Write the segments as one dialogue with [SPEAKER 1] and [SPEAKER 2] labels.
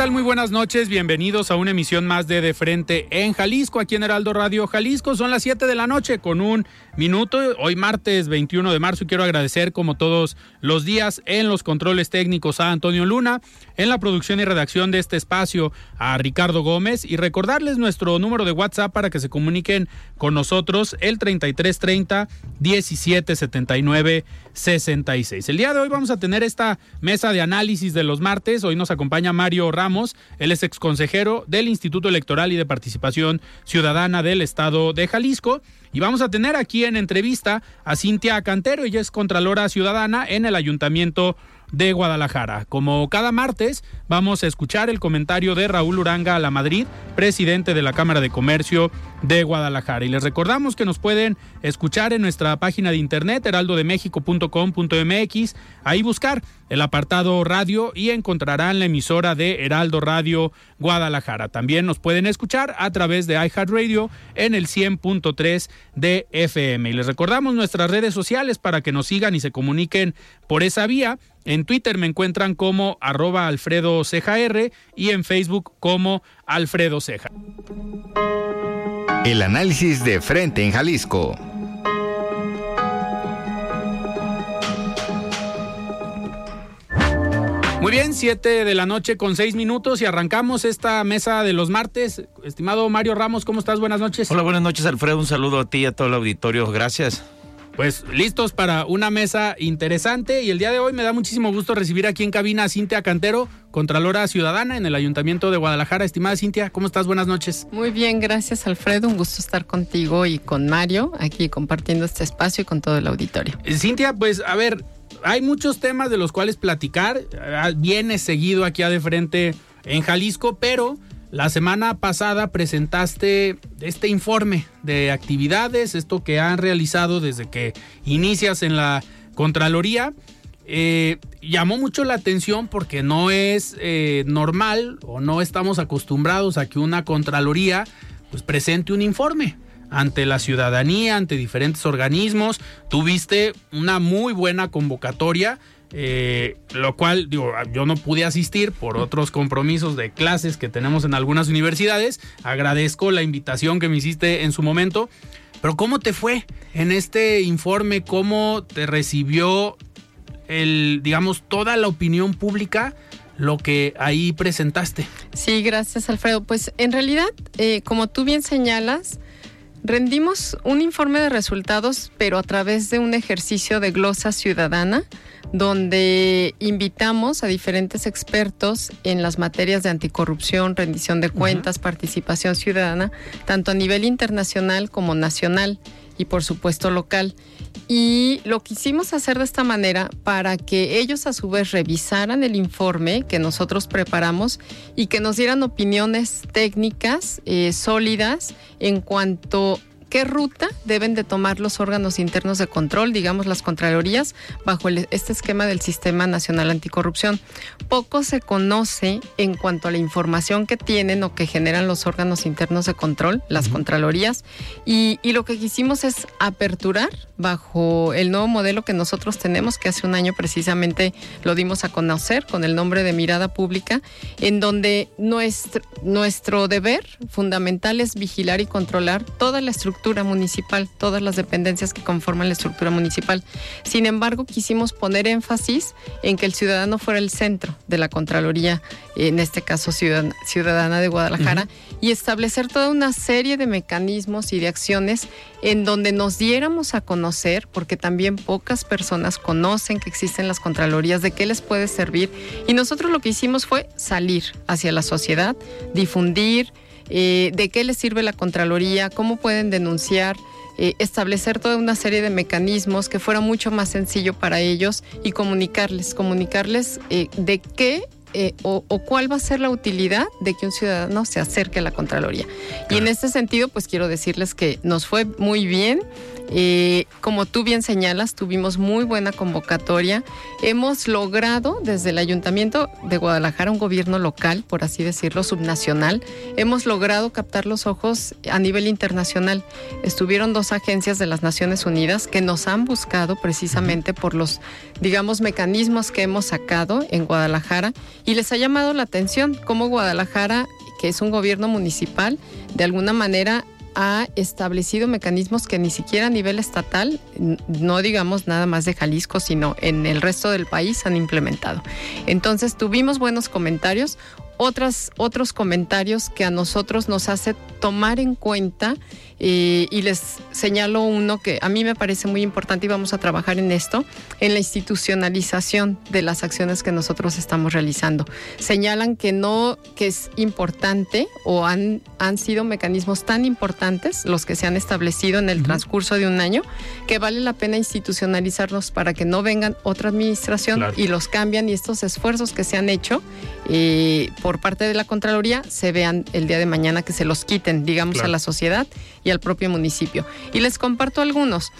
[SPEAKER 1] Tal? Muy buenas noches. Bienvenidos a una emisión más de De Frente en Jalisco, aquí en Heraldo Radio Jalisco. Son las 7 de la noche con un minuto. Hoy martes 21 de marzo y quiero agradecer como todos los días en los controles técnicos a Antonio Luna, en la producción y redacción de este espacio a Ricardo Gómez y recordarles nuestro número de WhatsApp para que se comuniquen con nosotros el 3330 1779 66. El día de hoy vamos a tener esta mesa de análisis de los martes. Hoy nos acompaña Mario Ramos, él es exconsejero del Instituto Electoral y de Participación Ciudadana del Estado de Jalisco. Y vamos a tener aquí en entrevista a Cintia Cantero, ella es Contralora Ciudadana en el Ayuntamiento de Guadalajara. Como cada martes, vamos a escuchar el comentario de Raúl Uranga a la Madrid, presidente de la Cámara de Comercio de Guadalajara. Y les recordamos que nos pueden escuchar en nuestra página de internet heraldodemexico.com.mx, ahí buscar el apartado radio y encontrarán la emisora de Heraldo Radio Guadalajara. También nos pueden escuchar a través de iHeartRadio en el 100.3 de FM. Y les recordamos nuestras redes sociales para que nos sigan y se comuniquen por esa vía. En Twitter me encuentran como arroba Alfredo Ceja R y en Facebook como Alfredo Ceja.
[SPEAKER 2] El análisis de frente en Jalisco.
[SPEAKER 1] Muy bien, 7 de la noche con 6 minutos y arrancamos esta mesa de los martes. Estimado Mario Ramos, ¿cómo estás? Buenas noches.
[SPEAKER 3] Hola, buenas noches Alfredo, un saludo a ti y a todo el auditorio, gracias.
[SPEAKER 1] Pues listos para una mesa interesante y el día de hoy me da muchísimo gusto recibir aquí en cabina a Cintia Cantero, Contralora Ciudadana en el Ayuntamiento de Guadalajara. Estimada Cintia, ¿cómo estás? Buenas noches.
[SPEAKER 4] Muy bien, gracias Alfredo, un gusto estar contigo y con Mario aquí compartiendo este espacio y con todo el auditorio.
[SPEAKER 1] Eh, Cintia, pues a ver, hay muchos temas de los cuales platicar. Ah, Vienes seguido aquí a de frente en Jalisco, pero la semana pasada presentaste este informe de actividades, esto que han realizado desde que inicias en la Contraloría. Eh, llamó mucho la atención porque no es eh, normal o no estamos acostumbrados a que una Contraloría pues, presente un informe ante la ciudadanía, ante diferentes organismos. Tuviste una muy buena convocatoria. Eh, lo cual, digo, yo no pude asistir por otros compromisos de clases que tenemos en algunas universidades. Agradezco la invitación que me hiciste en su momento. Pero ¿cómo te fue en este informe? ¿Cómo te recibió el, digamos, toda la opinión pública? lo que ahí presentaste.
[SPEAKER 4] Sí, gracias Alfredo. Pues en realidad, eh, como tú bien señalas, rendimos un informe de resultados, pero a través de un ejercicio de glosa ciudadana, donde invitamos a diferentes expertos en las materias de anticorrupción, rendición de cuentas, participación ciudadana, tanto a nivel internacional como nacional y por supuesto local. Y lo quisimos hacer de esta manera para que ellos a su vez revisaran el informe que nosotros preparamos y que nos dieran opiniones técnicas eh, sólidas en cuanto qué ruta deben de tomar los órganos internos de control, digamos las contralorías, bajo el- este esquema del Sistema Nacional Anticorrupción. Poco se conoce en cuanto a la información que tienen o que generan los órganos internos de control, las contralorías, y, y lo que quisimos es aperturar bajo el nuevo modelo que nosotros tenemos, que hace un año precisamente lo dimos a conocer con el nombre de Mirada Pública, en donde nuestro, nuestro deber fundamental es vigilar y controlar toda la estructura estructura municipal, todas las dependencias que conforman la estructura municipal. Sin embargo, quisimos poner énfasis en que el ciudadano fuera el centro de la Contraloría, en este caso ciudadana, de Guadalajara, y establecer toda una serie de mecanismos y de acciones en donde nos diéramos a conocer, porque también pocas personas conocen que existen las Contralorías, de qué les puede servir. Y nosotros lo que hicimos fue salir hacia la sociedad, difundir eh, de qué les sirve la Contraloría, cómo pueden denunciar. Eh, establecer toda una serie de mecanismos que fuera mucho más sencillo para ellos y comunicarles, comunicarles eh, de qué o, o, cuál va a ser la utilidad de que un ciudadano se acerque a la Contraloría. Y en este sentido, pues quiero decirles que nos fue muy bien. Eh, como tú bien señalas, tuvimos muy buena convocatoria. Hemos logrado desde el Ayuntamiento de Guadalajara, un gobierno local, por así decirlo, subnacional, hemos logrado captar los ojos a nivel internacional. Estuvieron dos agencias de las Naciones Unidas que nos han buscado precisamente por los, digamos, mecanismos que hemos sacado en Guadalajara y les ha llamado la atención cómo Guadalajara que es un gobierno municipal, de alguna manera ha establecido mecanismos que ni siquiera a nivel estatal, no digamos nada más de Jalisco, sino en el resto del país han implementado. Entonces tuvimos buenos comentarios, otras, otros comentarios que a nosotros nos hace tomar en cuenta eh, y les señalo uno que a mí me parece muy importante y vamos a trabajar en esto, en la institucionalización de las acciones que nosotros estamos realizando. Señalan que no, que es importante o han, han sido mecanismos tan importantes los que se han establecido en el transcurso de un año que vale la pena institucionalizarlos para que no vengan otra administración y los cambian y estos esfuerzos que se han hecho eh, por parte de la Contraloría se vean el día de mañana que se los quiten, digamos, a la sociedad y al propio municipio. Y les comparto algunos.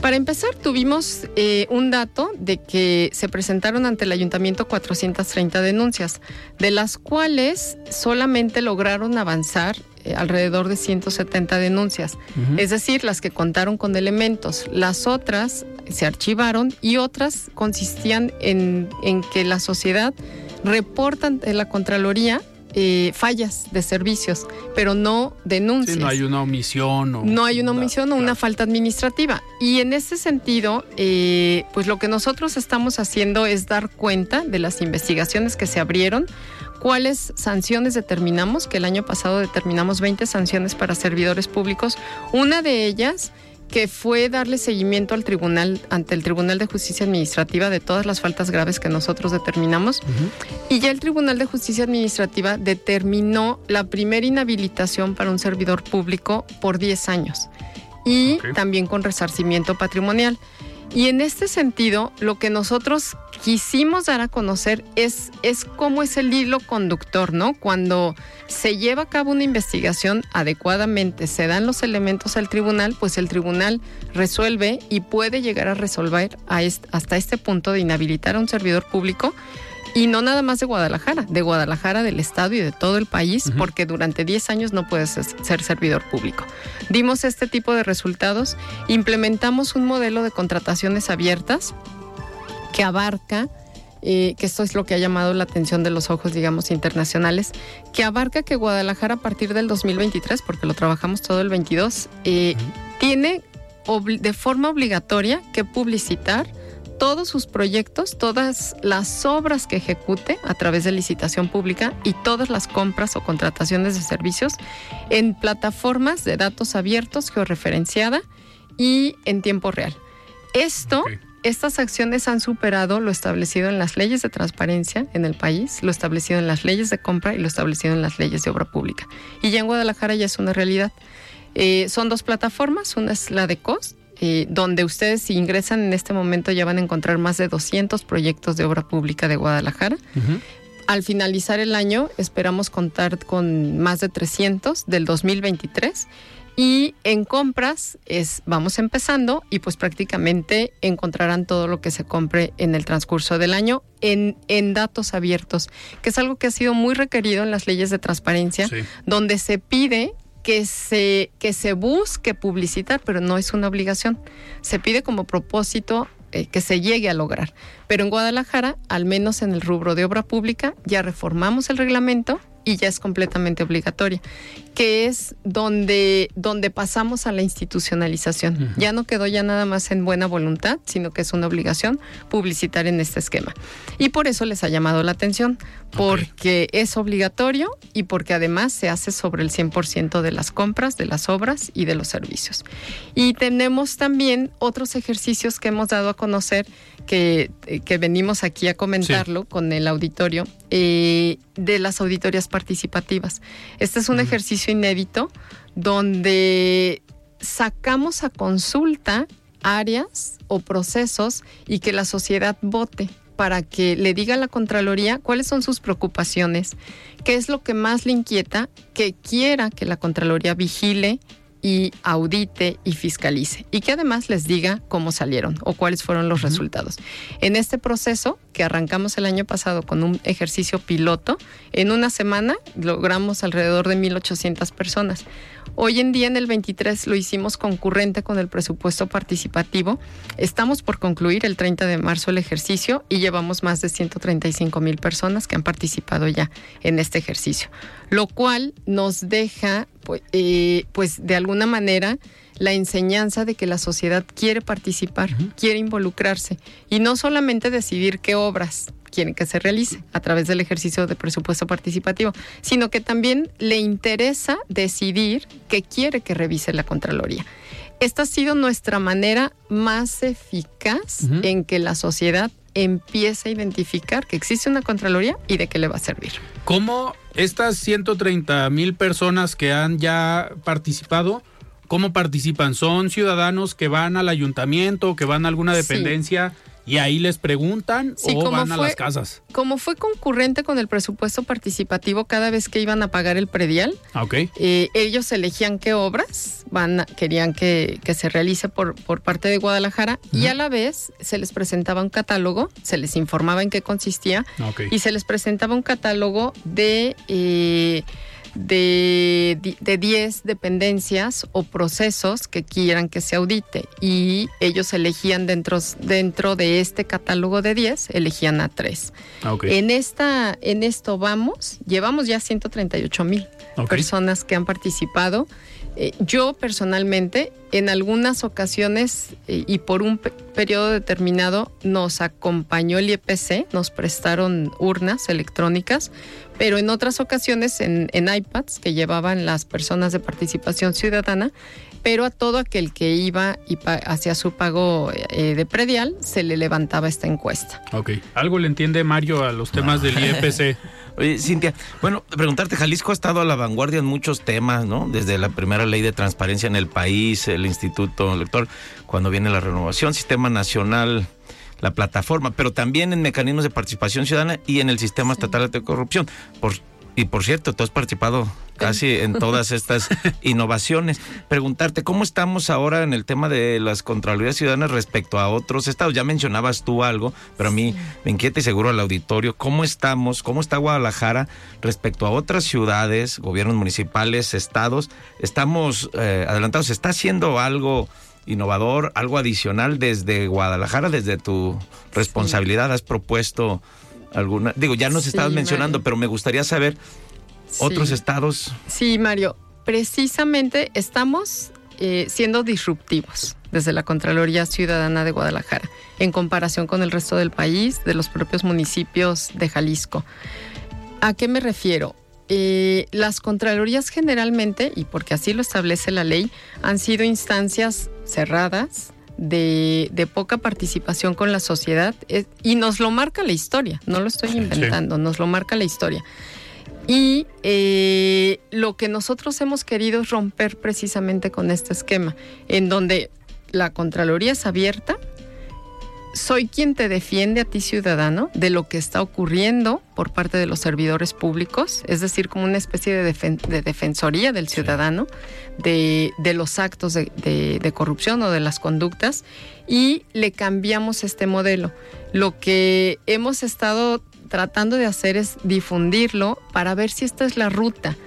[SPEAKER 4] Para empezar, tuvimos eh, un dato de que se presentaron ante el ayuntamiento 430 denuncias, de las cuales solamente lograron avanzar eh, alrededor de 170 denuncias, es decir, las que contaron con elementos. Las otras se archivaron y otras consistían en, en que la sociedad reportan en la Contraloría eh, fallas de servicios, pero no denuncias.
[SPEAKER 1] no hay una omisión. O
[SPEAKER 4] no hay una omisión o una falta administrativa. Y en ese sentido, eh, pues lo que nosotros estamos haciendo es dar cuenta de las investigaciones que se abrieron, cuáles sanciones determinamos, que el año pasado determinamos 20 sanciones para servidores públicos. Una de ellas que fue darle seguimiento al tribunal, ante el Tribunal de Justicia Administrativa de todas las faltas graves que nosotros determinamos. Y ya el Tribunal de Justicia Administrativa determinó la primera inhabilitación para un servidor público por 10 años y también con resarcimiento patrimonial. Y en este sentido, lo que nosotros quisimos dar a conocer es, es cómo es el hilo conductor, ¿no? Cuando se lleva a cabo una investigación adecuadamente, se dan los elementos al tribunal, pues el tribunal resuelve y puede llegar a resolver hasta este punto de inhabilitar a un servidor público y no nada más de Guadalajara, de Guadalajara, del Estado y de todo el país, porque durante 10 años no puedes ser servidor público. Dimos este tipo de resultados, implementamos un modelo de contrataciones abiertas que abarca eh, que esto es lo que ha llamado la atención de los ojos, digamos, internacionales, que abarca que Guadalajara a partir del 2023, porque lo trabajamos todo el 22, eh, tiene de forma obligatoria que publicitar todos sus proyectos, todas las obras que ejecute a través de licitación pública y todas las compras o contrataciones de servicios en plataformas de datos abiertos, georreferenciada y en tiempo real. Esto, estas acciones han superado lo establecido en las leyes de transparencia en el país, lo establecido en las leyes de compra y lo establecido en las leyes de obra pública. Y ya en Guadalajara ya es una realidad. Eh, son dos plataformas, una es la de COST eh, donde ustedes si ingresan en este momento ya van a encontrar más de 200 proyectos de obra pública de Guadalajara. Al finalizar el año esperamos contar con más de 300 del 2023 y en compras es vamos empezando y pues prácticamente encontrarán todo lo que se compre en el transcurso del año en, en datos abiertos, que es algo que ha sido muy requerido en las leyes de transparencia, donde se pide que se, que se busque publicitar, pero no es una obligación. Se pide como propósito eh, que se llegue a lograr. Pero en Guadalajara, al menos en el rubro de obra pública, ya reformamos el reglamento y ya es completamente obligatoria, que es donde, donde pasamos a la institucionalización. Ya no quedó ya nada más en buena voluntad, sino que es una obligación publicitar en este esquema. Y por eso les ha llamado la atención, porque es obligatorio y porque además se hace sobre el 100% de las compras, de las obras y de los servicios. Y tenemos también otros ejercicios que hemos dado a conocer que, que venimos aquí a comentarlo con el auditorio eh, de las auditorías participativas. Este es un ejercicio inédito donde sacamos a consulta áreas o procesos y que la sociedad vote para que le diga a la Contraloría cuáles son sus preocupaciones, qué es lo que más le inquieta, que quiera que la Contraloría vigile y audite y fiscalice y que además les diga cómo salieron o cuáles fueron los resultados. En este proceso que arrancamos el año pasado con un ejercicio piloto, en una semana logramos alrededor de 1.800 personas. Hoy en día en el 23 lo hicimos concurrente con el presupuesto participativo. Estamos por concluir el 30 de marzo el ejercicio y llevamos más de 135 mil personas que han participado ya en este ejercicio, lo cual nos deja pues, eh, pues de alguna manera la enseñanza de que la sociedad quiere participar, quiere involucrarse y no solamente decidir qué obras quieren que se realice a través del ejercicio de presupuesto participativo, sino que también le interesa decidir qué quiere que revise la Contraloría. Esta ha sido nuestra manera más eficaz en que la sociedad empiece a identificar que existe una Contraloría y de qué le va a servir.
[SPEAKER 1] ¿Cómo estas 130 mil personas que han ya participado ¿Cómo participan? ¿Son ciudadanos que van al ayuntamiento, que van a alguna dependencia? Y ahí les preguntan o van a las casas.
[SPEAKER 4] Como fue concurrente con el presupuesto participativo cada vez que iban a pagar el predial,
[SPEAKER 1] ah, okay.
[SPEAKER 4] Eh, ellos elegían qué obras van, querían que, se realice por, por parte de Guadalajara y a la vez se les presentaba un catálogo, se les informaba en qué consistía
[SPEAKER 1] ah,
[SPEAKER 4] y se les presentaba un catálogo de... Eh, de, de 10 dependencias o procesos que quieran que se audite y ellos elegían dentro, dentro de este catálogo de 10, elegían a 3.
[SPEAKER 1] Ah,
[SPEAKER 4] en, esta, en esto vamos, llevamos ya 138 mil personas que han participado. Eh, yo personalmente, en algunas ocasiones y por un periodo determinado, nos acompañó el IEPC, nos prestaron urnas electrónicas, pero en otras ocasiones en, iPads que llevaban las personas de participación ciudadana, pero a todo aquel que iba y hacía su pago eh, de predial se le levantaba esta encuesta.
[SPEAKER 1] Ok, algo le entiende Mario a los temas del IEPC.
[SPEAKER 3] Oye, Cintia, bueno, preguntarte, Jalisco ha estado a la vanguardia en muchos temas, ¿no? Desde la primera ley de transparencia en el país, el Instituto Electoral, cuando viene la renovación, Sistema Nacional, la plataforma, pero también en mecanismos de participación ciudadana y en el Sistema Estatal de Corrupción. Por y por cierto, tú has participado casi en todas estas innovaciones. Preguntarte, ¿cómo estamos ahora en el tema de las Contralorías Ciudadanas respecto a otros estados? Ya mencionabas tú algo, pero a mí me inquieta y seguro al auditorio, ¿cómo estamos, cómo está Guadalajara respecto a otras ciudades, gobiernos municipales, estados? ¿Estamos eh, adelantados? ¿Se está haciendo algo innovador, algo adicional desde Guadalajara, desde tu responsabilidad? ¿Has propuesto alguna? Digo, ya nos estabas mencionando, pero me gustaría saber otros estados.
[SPEAKER 4] Sí, Mario, precisamente estamos eh, siendo disruptivos desde la Contraloría Ciudadana de Guadalajara, en comparación con el resto del país, de los propios municipios de Jalisco. ¿A qué me refiero? Eh, las Contralorías generalmente, y porque así lo establece la ley, han sido instancias cerradas, de, poca participación con la sociedad y nos lo marca la historia, no lo estoy inventando, nos lo marca la historia. Y eh, lo que nosotros hemos querido es romper precisamente con este esquema, en donde la Contraloría es abierta, soy quien te defiende a ti ciudadano de lo que está ocurriendo por parte de los servidores públicos, es decir, como una especie de, defensoría del ciudadano de, los actos de, corrupción o de las conductas y le cambiamos este modelo. Lo que hemos estado tratando de hacer es difundirlo para ver si esta es la ruta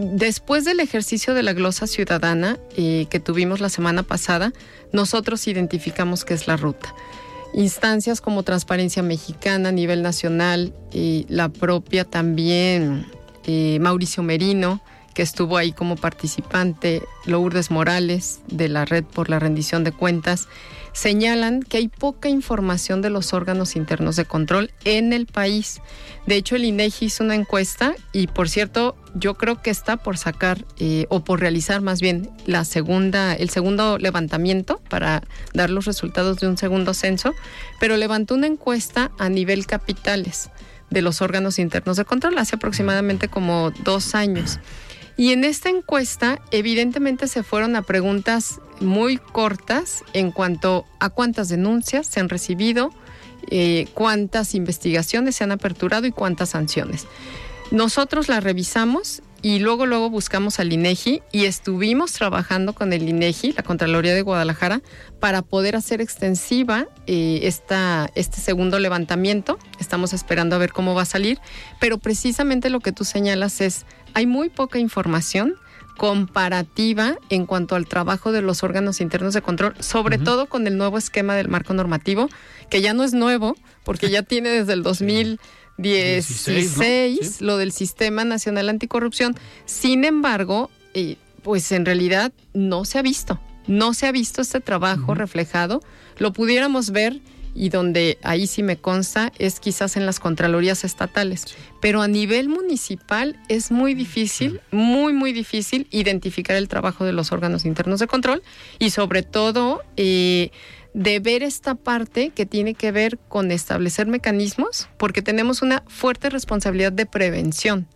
[SPEAKER 4] después del ejercicio de la glosa ciudadana eh, que tuvimos la semana pasada, nosotros identificamos qué es la ruta. Instancias como Transparencia Mexicana a nivel nacional y la propia también eh, Mauricio Merino, que estuvo ahí como participante, Lourdes Morales, de la Red por la Rendición de Cuentas, señalan que hay poca información de los órganos internos de control en el país. De hecho, el INEGI hizo una encuesta y, por cierto, yo creo que está por sacar eh, o por realizar más bien la segunda, el segundo levantamiento para dar los resultados de un segundo censo, pero levantó una encuesta a nivel capitales de los órganos internos de control hace aproximadamente como dos años. Y en esta encuesta, evidentemente se fueron a preguntas muy cortas en cuanto a cuántas denuncias se han recibido, eh, cuántas investigaciones se han aperturado y cuántas sanciones. Nosotros la revisamos y luego luego buscamos al INEGI y estuvimos trabajando con el INEGI, la Contraloría de Guadalajara, para poder hacer extensiva eh, esta, este segundo levantamiento. Estamos esperando a ver cómo va a salir, pero precisamente lo que tú señalas es hay muy poca información comparativa en cuanto al trabajo de los órganos internos de control, sobre todo con el nuevo esquema del marco normativo, que ya no es nuevo, porque ya tiene desde el 2016 lo del Sistema Nacional Anticorrupción. Sin embargo, eh, pues en realidad no se ha visto, no se ha visto este trabajo reflejado. Lo pudiéramos ver y donde ahí sí me consta es quizás en las contralorías estatales. Pero a nivel municipal es muy difícil, muy, muy difícil identificar el trabajo de los órganos internos de control y sobre todo... Eh, de ver esta parte que tiene que ver con establecer mecanismos, porque tenemos una fuerte responsabilidad de prevención,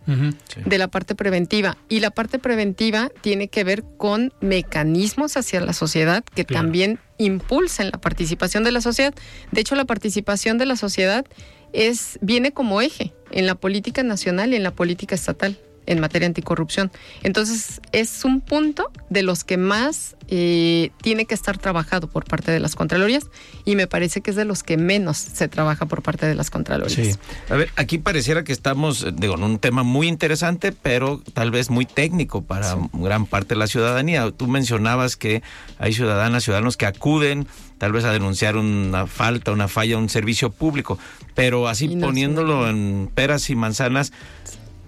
[SPEAKER 4] de la parte preventiva. Y la parte preventiva tiene que ver con mecanismos hacia la sociedad que también impulsen la participación de la sociedad. De hecho, la participación de la sociedad es, viene como eje en la política nacional y en la política estatal en materia anticorrupción. Entonces, es un punto de los que más eh, tiene que estar trabajado por parte de las Contralorías y me parece que es de los que menos se trabaja por parte de las Contralorías.
[SPEAKER 3] Sí. A ver, aquí pareciera que estamos, eh, digo, en un tema muy interesante, pero tal vez muy técnico para gran parte de la ciudadanía. Tú mencionabas que hay ciudadanas, ciudadanos que acuden tal vez a denunciar una falta, una falla, un servicio público, pero así poniéndolo en peras y manzanas,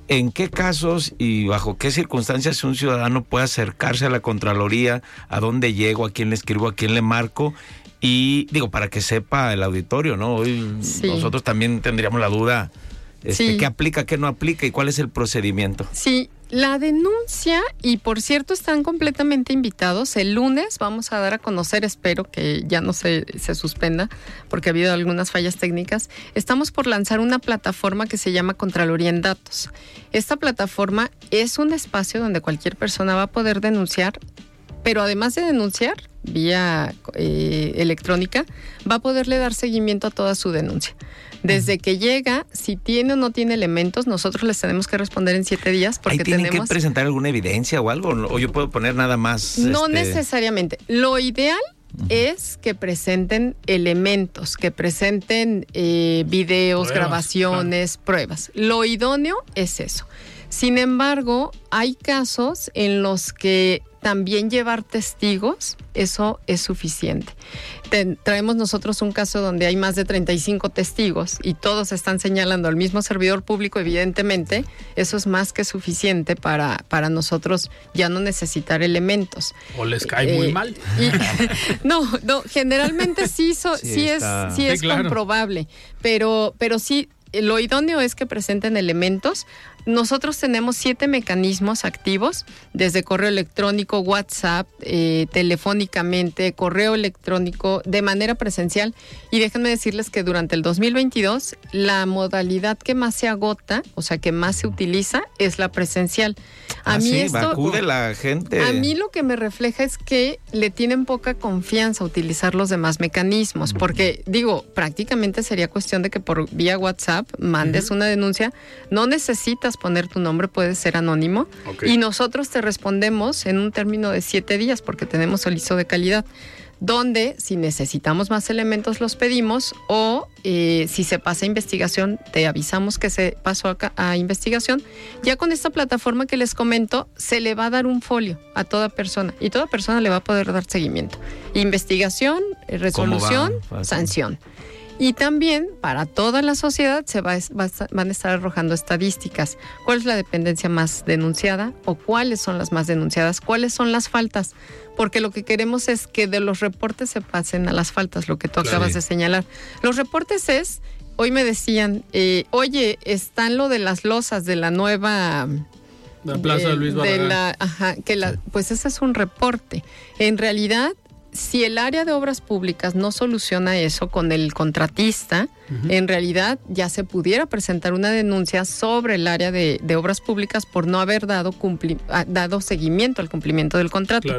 [SPEAKER 3] ¿En qué casos y bajo qué circunstancias un ciudadano puede acercarse a la Contraloría? ¿A dónde llego? ¿A quién le escribo? ¿A quién le marco? Y digo, para que sepa el auditorio, ¿no? Hoy nosotros también tendríamos la duda, este, ¿qué aplica, qué no aplica y cuál es el procedimiento?
[SPEAKER 4] Sí, la denuncia, y por cierto están completamente invitados, el lunes vamos a dar a conocer, espero que ya no se, se, suspenda, porque ha habido algunas fallas técnicas, estamos por lanzar una plataforma que se llama Contraloría en Datos. Esta plataforma es un espacio donde cualquier persona va a poder denunciar, pero además de denunciar vía eh, electrónica, va a poderle dar seguimiento a toda su denuncia. Desde que llega, si tiene o no tiene elementos, nosotros les tenemos que responder en siete días porque
[SPEAKER 3] tienen
[SPEAKER 4] tenemos...
[SPEAKER 3] que presentar alguna evidencia o algo? ¿O yo puedo poner nada más?
[SPEAKER 4] No
[SPEAKER 3] este...
[SPEAKER 4] necesariamente. Lo ideal es que presenten elementos, que presenten eh, videos, pruebas, grabaciones, claro. pruebas. Lo idóneo es eso. Sin embargo, hay casos en los que también llevar testigos, eso es suficiente. Te, traemos nosotros un caso donde hay más de 35 testigos y todos están señalando al mismo servidor público, evidentemente, eso es más que suficiente para, para nosotros ya no necesitar elementos.
[SPEAKER 1] O les cae eh, muy mal.
[SPEAKER 4] Y, no, no, generalmente sí, so, sí, sí, es, sí es claro. comprobable, pero, pero sí lo idóneo es que presenten elementos. Nosotros tenemos siete mecanismos activos, desde correo electrónico, WhatsApp, eh, telefónicamente, correo electrónico, de manera presencial. Y déjenme decirles que durante el 2022 la modalidad que más se agota, o sea, que más se utiliza, es la presencial.
[SPEAKER 3] A ah, mí sí, esto, acude la gente.
[SPEAKER 4] A mí lo que me refleja es que le tienen poca confianza a utilizar los demás mecanismos, porque digo, prácticamente sería cuestión de que por vía WhatsApp mandes uh -huh. una denuncia, no necesitas poner tu nombre, puede ser anónimo, okay. y nosotros te respondemos en un término de siete días porque tenemos el ISO de calidad donde si necesitamos más elementos los pedimos o eh, si se pasa a investigación te avisamos que se pasó a, a, investigación. Ya con esta plataforma que les comento se le va a dar un folio a toda persona y toda persona le va a poder dar seguimiento. Investigación, resolución, sanción. Y también para toda la sociedad se va, van a estar arrojando estadísticas. ¿Cuál es la dependencia más denunciada o cuáles son las más denunciadas? ¿Cuáles son las faltas? Porque lo que queremos es que de los reportes se pasen a las faltas, lo que tú acabas de señalar. Los reportes es, hoy me decían, eh, oye, están lo de las losas de la nueva
[SPEAKER 1] la Plaza de, Luis Barragán.
[SPEAKER 4] la, ajá, que la, pues ese es un reporte. En realidad, si el área de obras públicas no soluciona eso con el contratista, en realidad ya se pudiera presentar una denuncia sobre el área de, obras públicas por no haber dado, ah, dado seguimiento al cumplimiento del contrato.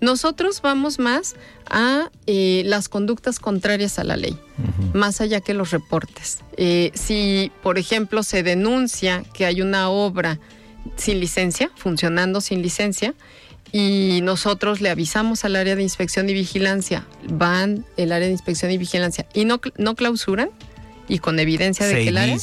[SPEAKER 4] Nosotros vamos más a eh, las conductas contrarias a la ley, más allá que los reportes. Eh, si, por ejemplo, se denuncia que hay una obra sin licencia, funcionando sin licencia, y nosotros le avisamos al área de inspección y vigilancia, van el área de inspección y vigilancia y no, no clausuran y con evidencia de que el área,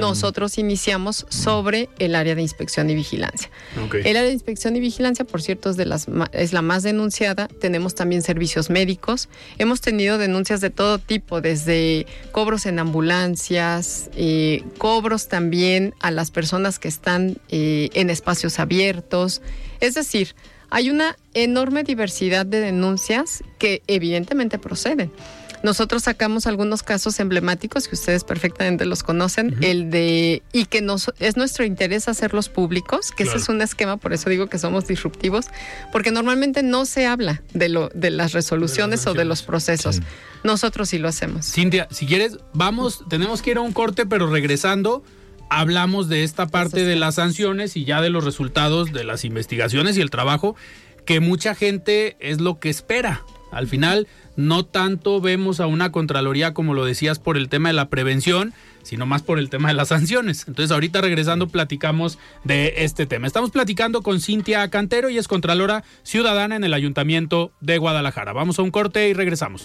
[SPEAKER 4] nosotros iniciamos sobre el área de inspección y vigilancia. El área de inspección y vigilancia, por cierto, es, de las, es la más denunciada. Tenemos también servicios médicos. Hemos tenido denuncias de todo tipo, desde cobros en ambulancias, eh, cobros también a las personas que están eh, en espacios abiertos. Es decir, hay una enorme diversidad de denuncias que evidentemente proceden. Nosotros sacamos algunos casos emblemáticos que ustedes perfectamente los conocen, el de y que nos es nuestro interés hacerlos públicos, que ese es un esquema, por eso digo que somos disruptivos, porque normalmente no se habla de lo de las resoluciones o de los procesos. Nosotros sí lo hacemos.
[SPEAKER 1] Cintia, si quieres, vamos, tenemos que ir a un corte, pero regresando hablamos de esta parte de las sanciones y ya de los resultados de las investigaciones y el trabajo que mucha gente es lo que espera. Al final, no tanto vemos a una Contraloría, como lo decías, por el tema de la prevención, sino más por el tema de las sanciones. Entonces, ahorita regresando, platicamos de este tema. Estamos platicando con Cintia Cantero y es Contralora Ciudadana en el Ayuntamiento de Guadalajara. Vamos a un corte y regresamos.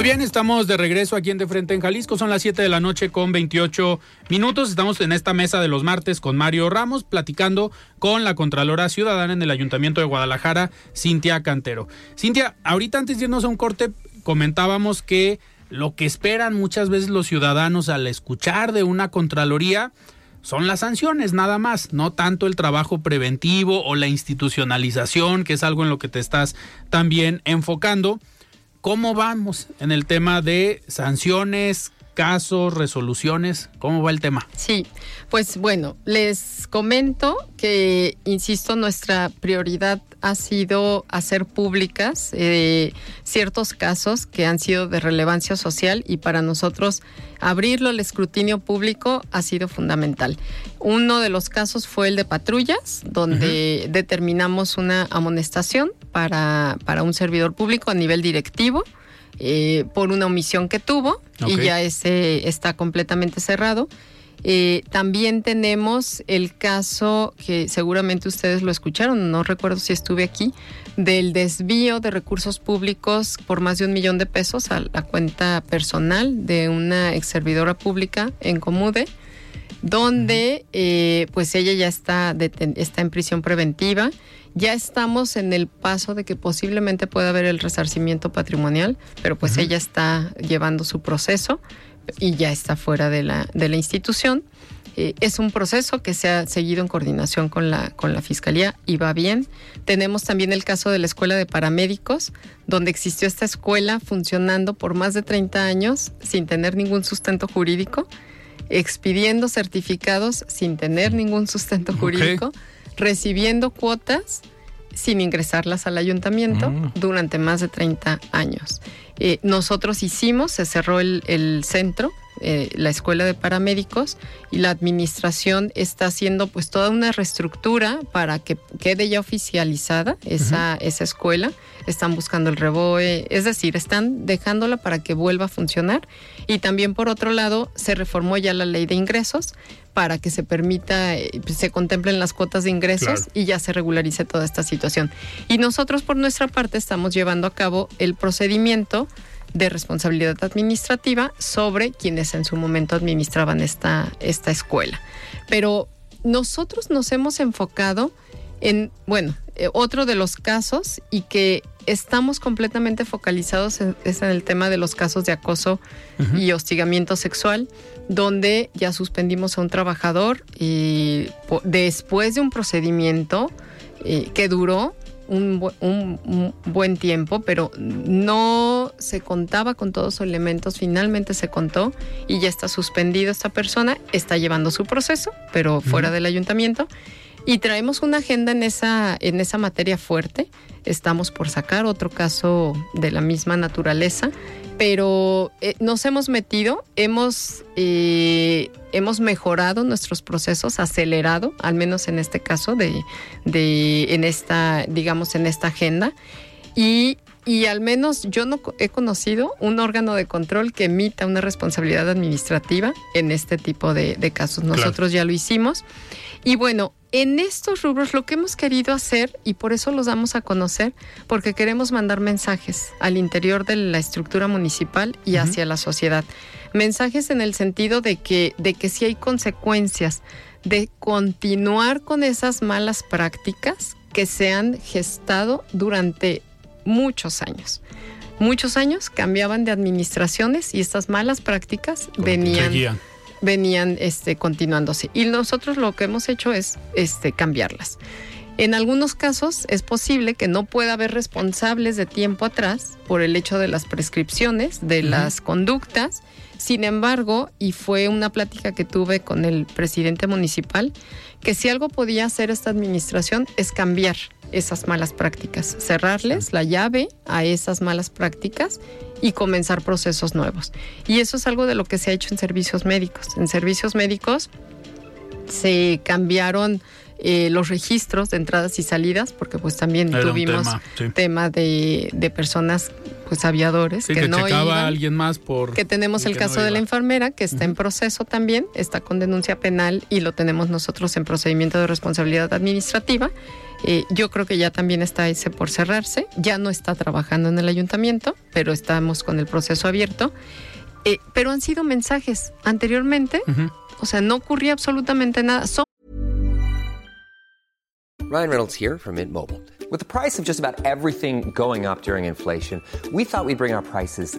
[SPEAKER 1] Muy bien, estamos de regreso aquí en De Frente en Jalisco. Son las 7 de la noche con 28 minutos. Estamos en esta mesa de los martes con Mario Ramos, platicando con la Contralora Ciudadana en el Ayuntamiento de Guadalajara, Cintia Cantero. Cintia, ahorita antes de irnos a un corte, comentábamos que lo que esperan muchas veces los ciudadanos al escuchar de una Contraloría son las sanciones, nada más, no tanto el trabajo preventivo o la institucionalización, que es algo en lo que te estás también enfocando. ¿Cómo vamos en el tema de sanciones, casos, resoluciones? ¿Cómo va el tema?
[SPEAKER 4] Sí, pues bueno, les comento que, insisto, nuestra prioridad ha sido hacer públicas eh, ciertos casos que han sido de relevancia social y para nosotros abrirlo al escrutinio público ha sido fundamental. Uno de los casos fue el de patrullas, donde determinamos una amonestación para, para un servidor público a nivel directivo. Eh, por una omisión que tuvo y ya ese está completamente cerrado. Eh, también tenemos el caso que seguramente ustedes lo escucharon, no recuerdo si estuve aquí, del desvío de recursos públicos por más de un millón de pesos a la cuenta personal de una ex servidora pública en Comude, donde eh, pues ella ya está, está en prisión preventiva. Ya estamos en el paso de que posiblemente pueda haber el resarcimiento patrimonial, pero pues ella está llevando su proceso y ya está fuera de la, de la institución. Eh, es un proceso que se ha seguido en coordinación con la, con la Fiscalía y va bien. Tenemos también el caso de la Escuela de Paramédicos, donde existió esta escuela funcionando por más de 30 años sin tener ningún sustento jurídico, expidiendo certificados sin tener ningún sustento jurídico, recibiendo cuotas sin ingresarlas al ayuntamiento mm. durante más de 30 años. Eh, nosotros hicimos, se cerró el, centro eh, la escuela de paramédicos y la administración está haciendo pues toda una reestructura para que quede ya oficializada esa, esa escuela. Están buscando el reboe, es decir, están dejándola para que vuelva a funcionar. Y también por otro lado, se reformó ya la ley de ingresos para que se permita, eh, se contemplen las cuotas de ingresos y ya se regularice toda esta situación. Y nosotros por nuestra parte estamos llevando a cabo el procedimiento de responsabilidad administrativa sobre quienes en su momento administraban esta, esta escuela. Pero nosotros nos hemos enfocado en, bueno, eh, otro de los casos y que estamos completamente focalizados en, es en el tema de los casos de acoso y hostigamiento sexual, donde ya suspendimos a un trabajador y después de un procedimiento eh, que duró un, buen tiempo, pero no se contaba con todos los elementos, finalmente se contó y ya está suspendido esta persona, está llevando su proceso, pero fuera del ayuntamiento. Y traemos una agenda en esa, en esa materia fuerte. Estamos por sacar otro caso de la misma naturaleza pero eh, nos hemos metido, hemos, eh, hemos mejorado nuestros procesos, acelerado, al menos en este caso, de, de, en esta, digamos, en esta agenda. Y, y al menos yo no he conocido un órgano de control que emita una responsabilidad administrativa en este tipo de, casos. Nosotros ya lo hicimos. Y bueno, en estos rubros lo que hemos querido hacer, y por eso los damos a conocer, porque queremos mandar mensajes al interior de la estructura municipal y hacia la sociedad. Mensajes en el sentido de que, de que si hay consecuencias de continuar con esas malas prácticas que se han gestado durante muchos años. Muchos años cambiaban de administraciones y estas malas prácticas venían venían este, continuándose. Y nosotros lo que hemos hecho es este, cambiarlas. En algunos casos es posible que no pueda haber responsables de tiempo atrás por el hecho de las prescripciones, de las conductas. Sin embargo, y fue una plática que tuve con el presidente municipal, que si algo podía hacer esta administración es cambiar esas malas prácticas, cerrarles la llave a esas malas prácticas y comenzar procesos nuevos. Y eso es algo de lo que se ha hecho en servicios médicos. En servicios médicos se cambiaron eh, los registros de entradas y salidas, porque pues también tuvimos tema, de, personas pues aviadores que, no iban,
[SPEAKER 1] alguien más por
[SPEAKER 4] que tenemos el caso de la enfermera que está en proceso también, está con denuncia penal y lo tenemos nosotros en procedimiento de responsabilidad administrativa. Eh, yo creo que ya también está ese por cerrarse, ya no está trabajando en el ayuntamiento, pero estamos con el proceso abierto. Eh, pero han sido mensajes anteriormente, o sea, no ocurría absolutamente nada.
[SPEAKER 5] Ryan Reynolds here from Mint Mobile. With the price of just about everything going up during inflation, we thought we'd bring our prices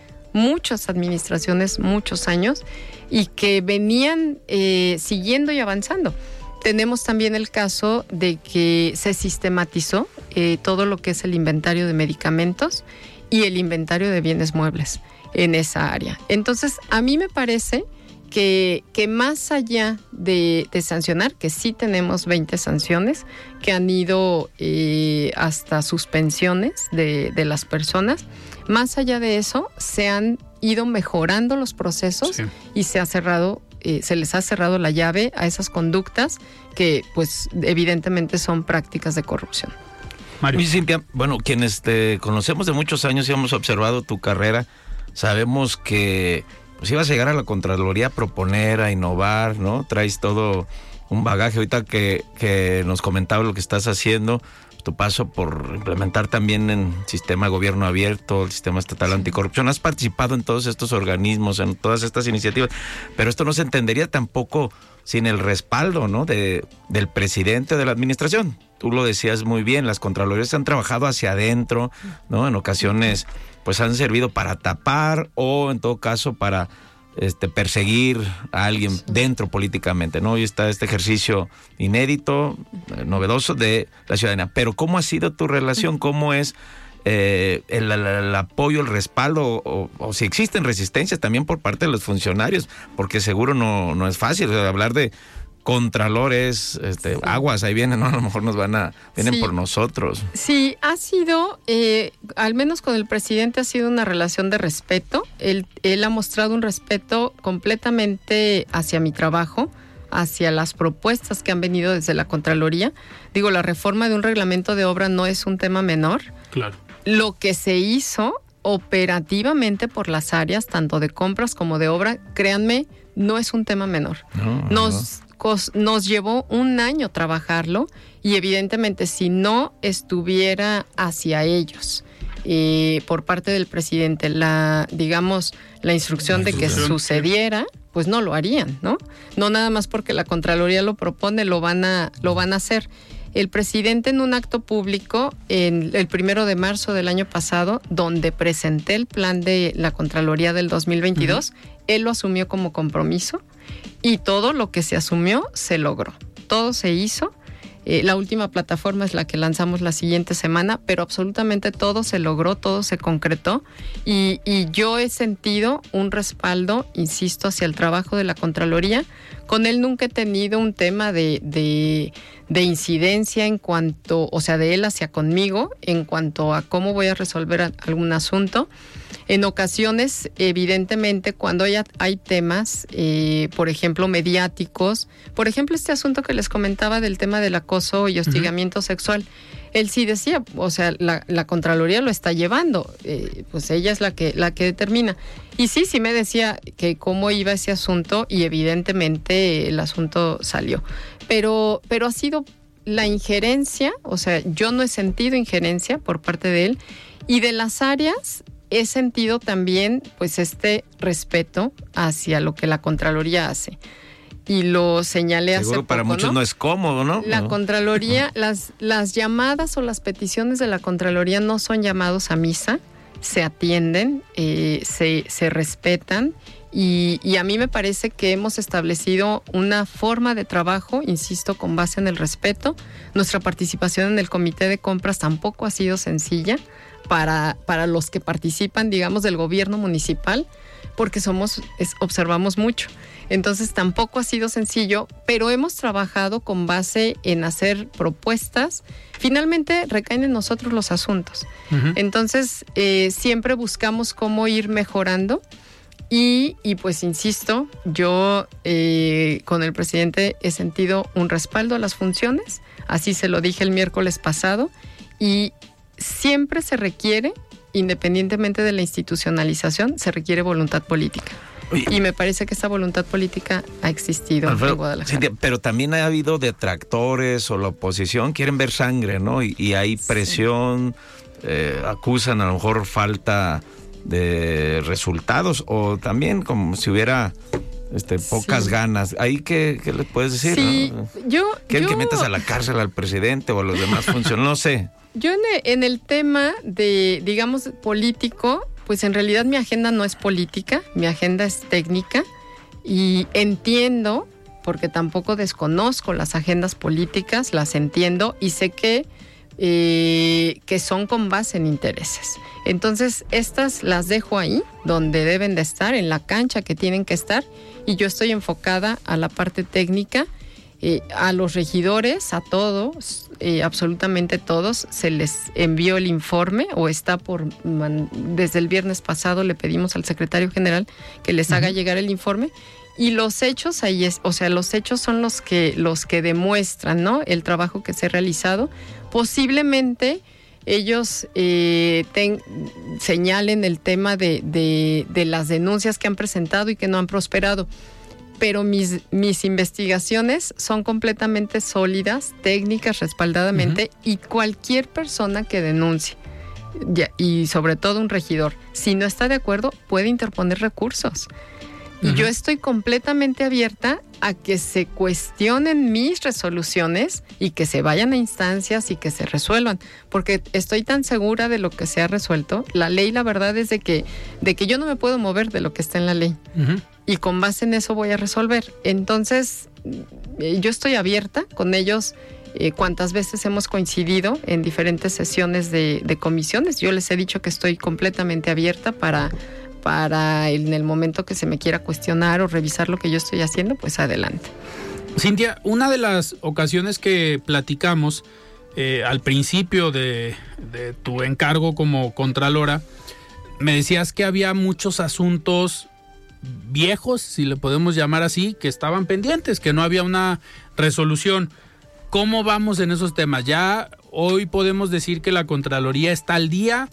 [SPEAKER 4] muchas administraciones, muchos años y que venían eh, siguiendo y avanzando. Tenemos también el caso de que se sistematizó eh, todo lo que es el inventario de medicamentos y el inventario de bienes muebles en esa área. Entonces, a mí me parece que, que más allá de, sancionar, que sí tenemos 20 sanciones que han ido eh, hasta suspensiones de, de, las personas, más allá de eso, se han ido mejorando los procesos y se ha cerrado eh, se les ha cerrado la llave a esas conductas que pues evidentemente son prácticas de corrupción.
[SPEAKER 3] Mario. Cintia, bueno, quienes te conocemos de muchos años y hemos observado tu carrera, sabemos que pues ibas a llegar a la Contraloría a proponer, a innovar, ¿no? Traes todo un bagaje ahorita que, que nos comentaba lo que estás haciendo tu paso por implementar también en sistema de gobierno abierto, el sistema estatal anticorrupción. Has participado en todos estos organismos, en todas estas iniciativas, pero esto no se entendería tampoco sin el respaldo ¿no? de, del presidente de la administración. Tú lo decías muy bien, las contralorías han trabajado hacia adentro, ¿no? En ocasiones pues han servido para tapar o en todo caso para este, perseguir a alguien dentro políticamente, ¿no? Hoy está este ejercicio inédito, eh, novedoso de la ciudadanía. Pero ¿cómo ha sido tu relación? ¿Cómo es eh, el, apoyo, el respaldo, o, si existen resistencias también por parte de los funcionarios? Porque seguro no, no es fácil hablar de contralores, este, aguas, ahí vienen, a lo mejor nos van a, vienen por nosotros.
[SPEAKER 4] Sí, ha sido, eh, al menos con el presidente ha sido una relación de respeto. Él, él ha mostrado un respeto completamente hacia mi trabajo hacia las propuestas que han venido desde la Contraloría. Digo, la reforma de un reglamento de obra no es un tema menor.
[SPEAKER 1] Claro.
[SPEAKER 4] Lo que se hizo operativamente por las áreas, tanto de compras como de obra, créanme, no es un tema menor. Nos nos llevó un año trabajarlo y evidentemente si no estuviera hacia ellos eh, por parte del presidente la, digamos, la instrucción de que sucediera, pues no lo harían, ¿no? No nada más porque la Contraloría lo propone, lo van a, lo van a hacer. El presidente en un acto público, en el primero de marzo del año pasado, donde presenté el plan de la Contraloría del 2022, él lo asumió como compromiso y todo lo que se asumió se logró. Todo se hizo. Eh, la última plataforma es la que lanzamos la siguiente semana, pero absolutamente todo se logró, todo se concretó y, yo he sentido un respaldo, insisto, hacia el trabajo de la Contraloría. Con él nunca he tenido un tema de, de incidencia en cuanto, o sea, de él hacia conmigo, en cuanto a cómo voy a resolver algún asunto. En ocasiones, evidentemente, cuando hay, hay temas, eh, por ejemplo, mediáticos, por ejemplo, este asunto que les comentaba del tema del acoso y hostigamiento sexual, él sí decía, o sea, la, Contraloría lo está llevando, eh, pues ella es la que, la que determina. Y sí, sí me decía que cómo iba ese asunto y evidentemente el asunto salió. Pero, pero ha sido la injerencia, o sea, yo no he sentido injerencia por parte de él y de las áreas he sentido también pues este respeto hacia lo que la Contraloría hace. Y lo señalé hace poco,
[SPEAKER 3] para muchos ¿no? es cómodo, ¿no?
[SPEAKER 4] La Contraloría, las, las llamadas o las peticiones de la Contraloría no son llamados a misa, se atienden, eh, se, se respetan y, y, a mí me parece que hemos establecido una forma de trabajo, insisto, con base en el respeto. Nuestra participación en el comité de compras tampoco ha sido sencilla para, para los que participan, digamos, del gobierno municipal, porque somos, observamos mucho. Entonces tampoco ha sido sencillo, pero hemos trabajado con base en hacer propuestas. Finalmente recaen en nosotros los asuntos. Entonces eh, siempre buscamos cómo ir mejorando. Y, y pues insisto, yo eh, con el presidente he sentido un respaldo a las funciones, así se lo dije el miércoles pasado, y siempre se requiere, independientemente de la institucionalización, se requiere voluntad política. y me parece que esa voluntad política ha existido en Guadalajara.
[SPEAKER 3] pero también ha habido detractores o la oposición quieren ver sangre, ¿no? Y, hay presión, eh, acusan a lo mejor falta de resultados o también como si hubiera este, pocas ganas. ¿Ahí qué, qué le puedes decir?
[SPEAKER 4] Sí, yo...
[SPEAKER 3] ¿Quieren que metas a la cárcel al presidente o a los demás funcionarios? No sé.
[SPEAKER 4] Yo en el, tema de, digamos, político, pues en realidad mi agenda no es política, mi agenda es técnica y entiendo, porque tampoco desconozco las agendas políticas, las entiendo y sé que, eh, que son con base en intereses. Entonces, estas las dejo ahí, donde deben de estar, en la cancha que tienen que estar, y yo estoy enfocada a la parte técnica eh, a los regidores, a todos, eh, absolutamente todos, se les envió el informe o está por, desde el viernes pasado le pedimos al secretario general que les haga llegar el informe y los hechos ahí es, o sea, los hechos son los que, los que demuestran, ¿no? El trabajo que se ha realizado. Posiblemente ellos eh, ten- señalen el tema de, de- de las denuncias que han presentado y que no han prosperado. Pero mis, mis investigaciones son completamente sólidas, técnicas respaldadamente, y cualquier persona que denuncie, y sobre todo un regidor, si no está de acuerdo, puede interponer recursos. Y yo estoy completamente abierta a que se cuestionen mis resoluciones y que se vayan a instancias y que se resuelvan, porque estoy tan segura de lo que se ha resuelto. La ley, la verdad es de que, de que yo no me puedo mover de lo que está en la ley y con base en eso voy a resolver. Entonces, eh, yo estoy abierta con ellos. eh, cuántas veces hemos coincidido en diferentes sesiones de, de comisiones. Yo les he dicho que estoy completamente abierta para, para en el momento que se me quiera cuestionar o revisar lo que yo estoy haciendo, pues adelante.
[SPEAKER 1] Cintia, una de las ocasiones que platicamos eh, al principio de, de tu encargo como contralora, me decías que había muchos asuntos viejos, si le podemos llamar así, que estaban pendientes, que no había una resolución. ¿Cómo vamos en esos temas? ¿Ya hoy podemos decir que la Contraloría está al día